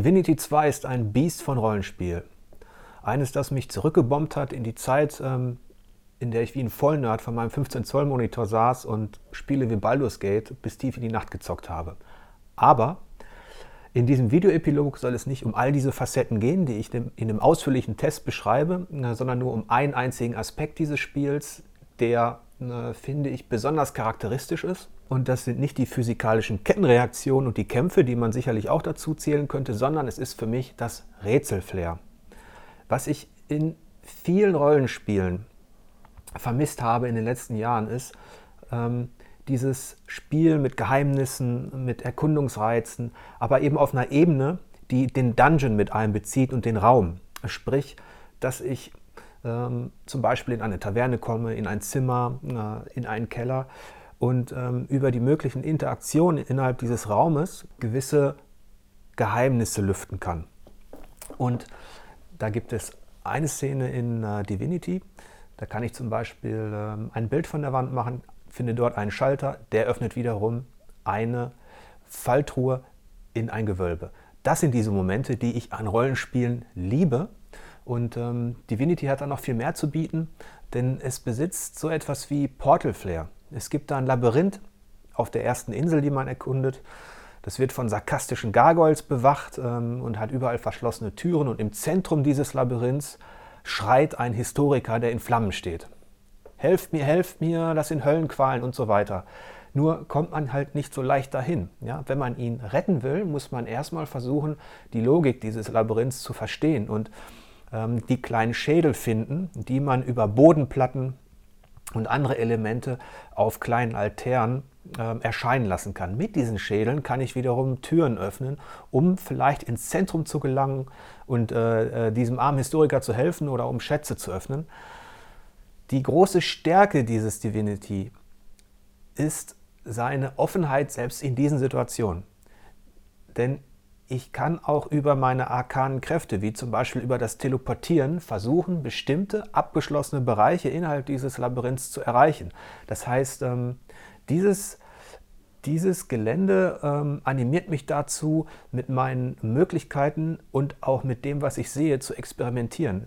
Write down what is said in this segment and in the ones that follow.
Divinity 2 ist ein Biest von Rollenspiel. Eines, das mich zurückgebombt hat in die Zeit, ähm, in der ich wie ein Vollnerd von meinem 15-Zoll-Monitor saß und Spiele wie Baldur's Gate bis tief in die Nacht gezockt habe. Aber in diesem Videoepilog soll es nicht um all diese Facetten gehen, die ich in einem ausführlichen Test beschreibe, äh, sondern nur um einen einzigen Aspekt dieses Spiels, der, äh, finde ich, besonders charakteristisch ist und das sind nicht die physikalischen Kettenreaktionen und die Kämpfe, die man sicherlich auch dazu zählen könnte, sondern es ist für mich das Rätselflair. Was ich in vielen Rollenspielen vermisst habe in den letzten Jahren, ist ähm, dieses Spiel mit Geheimnissen, mit Erkundungsreizen, aber eben auf einer Ebene, die den Dungeon mit einbezieht und den Raum. Sprich, dass ich ähm, zum Beispiel in eine Taverne komme, in ein Zimmer, äh, in einen Keller und ähm, über die möglichen Interaktionen innerhalb dieses Raumes gewisse Geheimnisse lüften kann. Und da gibt es eine Szene in äh, Divinity, da kann ich zum Beispiel ähm, ein Bild von der Wand machen, finde dort einen Schalter, der öffnet wiederum eine Falltruhe in ein Gewölbe. Das sind diese Momente, die ich an Rollenspielen liebe. Und ähm, Divinity hat dann noch viel mehr zu bieten, denn es besitzt so etwas wie Portal Flair. Es gibt da ein Labyrinth auf der ersten Insel, die man erkundet. Das wird von sarkastischen Gargoyles bewacht ähm, und hat überall verschlossene Türen. Und im Zentrum dieses Labyrinths schreit ein Historiker, der in Flammen steht. Helft mir, helft mir, das sind Höllenqualen und so weiter. Nur kommt man halt nicht so leicht dahin. Ja? Wenn man ihn retten will, muss man erstmal versuchen, die Logik dieses Labyrinths zu verstehen und ähm, die kleinen Schädel finden, die man über Bodenplatten und andere Elemente auf kleinen Altären äh, erscheinen lassen kann. Mit diesen Schädeln kann ich wiederum Türen öffnen, um vielleicht ins Zentrum zu gelangen und äh, äh, diesem armen Historiker zu helfen oder um Schätze zu öffnen. Die große Stärke dieses Divinity ist seine Offenheit selbst in diesen Situationen. Denn ich kann auch über meine arkanen Kräfte, wie zum Beispiel über das Teleportieren, versuchen, bestimmte abgeschlossene Bereiche innerhalb dieses Labyrinths zu erreichen. Das heißt, ähm, dieses, dieses Gelände ähm, animiert mich dazu, mit meinen Möglichkeiten und auch mit dem, was ich sehe, zu experimentieren.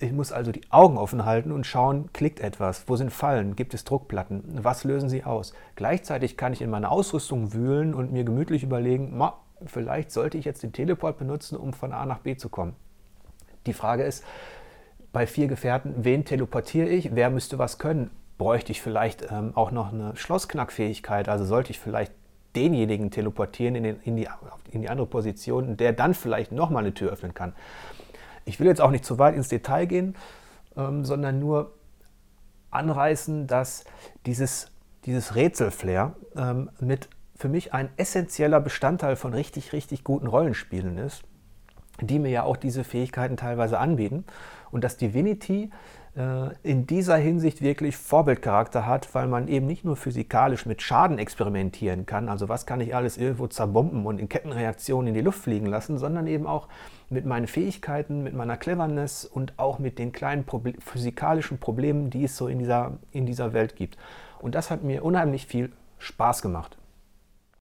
Ich muss also die Augen offen halten und schauen, klickt etwas, wo sind Fallen, gibt es Druckplatten, was lösen sie aus. Gleichzeitig kann ich in meiner Ausrüstung wühlen und mir gemütlich überlegen, vielleicht sollte ich jetzt den Teleport benutzen, um von A nach B zu kommen. Die Frage ist, bei vier Gefährten, wen teleportiere ich? Wer müsste was können? Bräuchte ich vielleicht ähm, auch noch eine Schlossknackfähigkeit? Also sollte ich vielleicht denjenigen teleportieren in, den, in, die, in die andere Position, der dann vielleicht nochmal eine Tür öffnen kann. Ich will jetzt auch nicht zu weit ins Detail gehen, ähm, sondern nur anreißen, dass dieses, dieses Rätselflair ähm, mit für mich ein essentieller Bestandteil von richtig, richtig guten Rollenspielen ist, die mir ja auch diese Fähigkeiten teilweise anbieten. Und dass Divinity äh, in dieser Hinsicht wirklich Vorbildcharakter hat, weil man eben nicht nur physikalisch mit Schaden experimentieren kann, also was kann ich alles irgendwo zerbomben und in Kettenreaktionen in die Luft fliegen lassen, sondern eben auch mit meinen Fähigkeiten, mit meiner Cleverness und auch mit den kleinen Proble physikalischen Problemen, die es so in dieser, in dieser Welt gibt. Und das hat mir unheimlich viel Spaß gemacht.